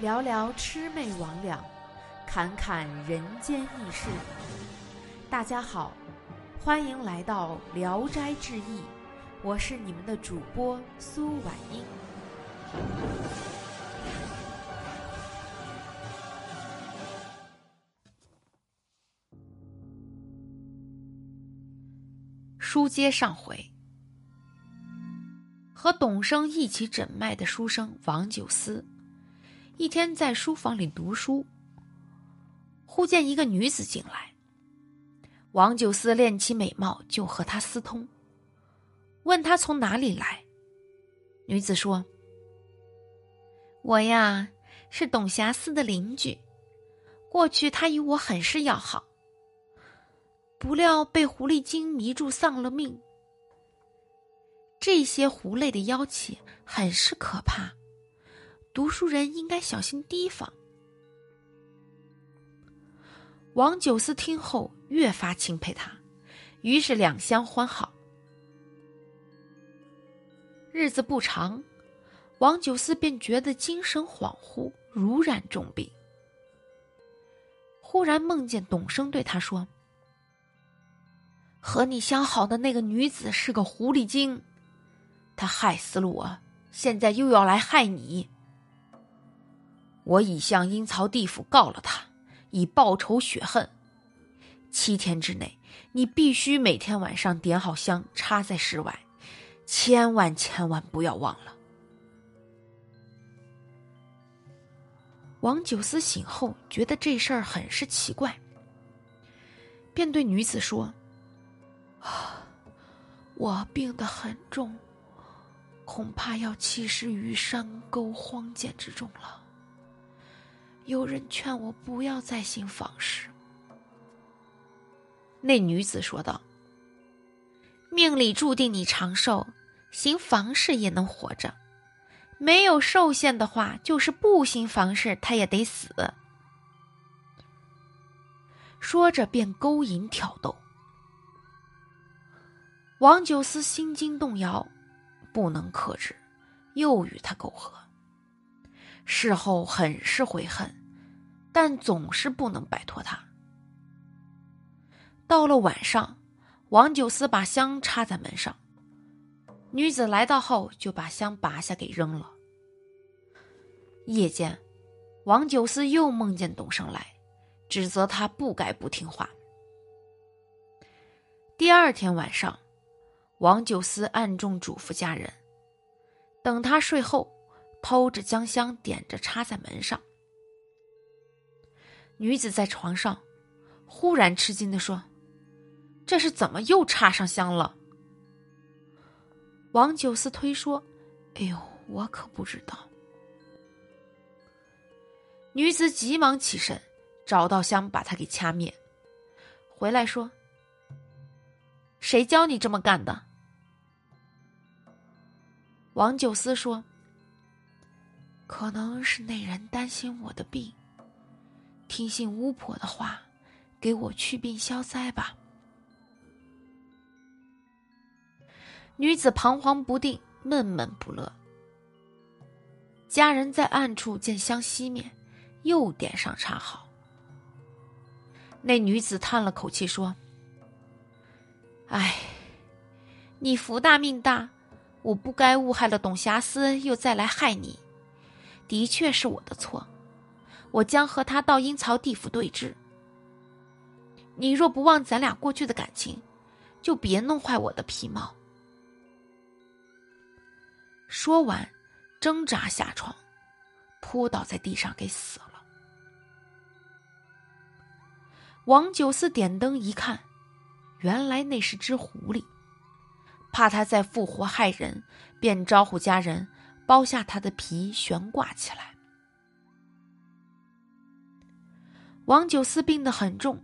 聊聊魑魅魍魉，侃侃人间轶事。大家好，欢迎来到《聊斋志异》，我是你们的主播苏婉英。书接上回，和董生一起诊脉的书生王九思。一天在书房里读书，忽见一个女子进来。王九思练起美貌，就和她私通，问她从哪里来。女子说：“我呀，是董霞思的邻居，过去他与我很是要好，不料被狐狸精迷住，丧了命。这些狐类的妖气很是可怕。”读书人应该小心提防。王九思听后越发钦佩他，于是两相欢好。日子不长，王九思便觉得精神恍惚，如染重病。忽然梦见董生对他说：“和你相好的那个女子是个狐狸精，他害死了我，现在又要来害你。”我已向阴曹地府告了他，以报仇雪恨。七天之内，你必须每天晚上点好香，插在室外，千万千万不要忘了。王九思醒后觉得这事儿很是奇怪，便对女子说：“啊，我病得很重，恐怕要弃尸于山沟荒涧之中了。”有人劝我不要再行房事。那女子说道：“命里注定你长寿，行房事也能活着；没有寿限的话，就是不行房事，他也得死。”说着便勾引挑逗。王九思心惊动摇，不能克制，又与他苟合。事后很是悔恨。但总是不能摆脱他。到了晚上，王九思把香插在门上，女子来到后就把香拔下给扔了。夜间，王九思又梦见董生来，指责他不该不听话。第二天晚上，王九思暗中嘱咐家人，等他睡后，偷着将香点着插在门上。女子在床上，忽然吃惊的说：“这是怎么又插上香了？”王九思推说：“哎呦，我可不知道。”女子急忙起身，找到香把它给掐灭，回来说：“谁教你这么干的？”王九思说：“可能是那人担心我的病。”听信巫婆的话，给我祛病消灾吧。女子彷徨不定，闷闷不乐。家人在暗处见香熄灭，又点上茶好。那女子叹了口气说：“哎，你福大命大，我不该误害了董霞思，又再来害你，的确是我的错。”我将和他到阴曹地府对质。你若不忘咱俩过去的感情，就别弄坏我的皮毛。说完，挣扎下床，扑倒在地上，给死了。王九思点灯一看，原来那是只狐狸，怕他再复活害人，便招呼家人剥下他的皮悬挂起来。王九思病得很重，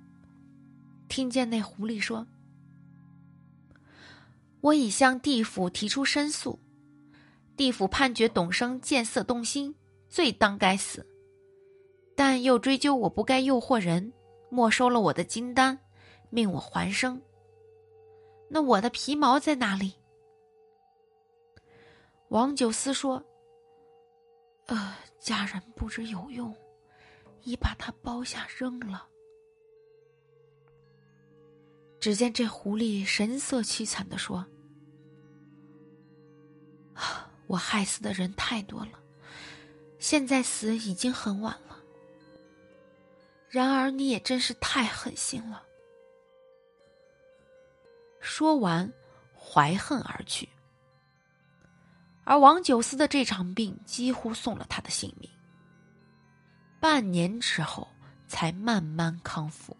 听见那狐狸说：“我已向地府提出申诉，地府判决董生见色动心，罪当该死，但又追究我不该诱惑人，没收了我的金丹，命我还生。那我的皮毛在哪里？”王九思说：“呃，家人不知有用，已把他包下扔了。”只见这狐狸神色凄惨的说：“啊，我害死的人太多了，现在死已经很晚了。然而你也真是太狠心了。”说完，怀恨而去。而王九思的这场病几乎送了他的性命，半年之后才慢慢康复。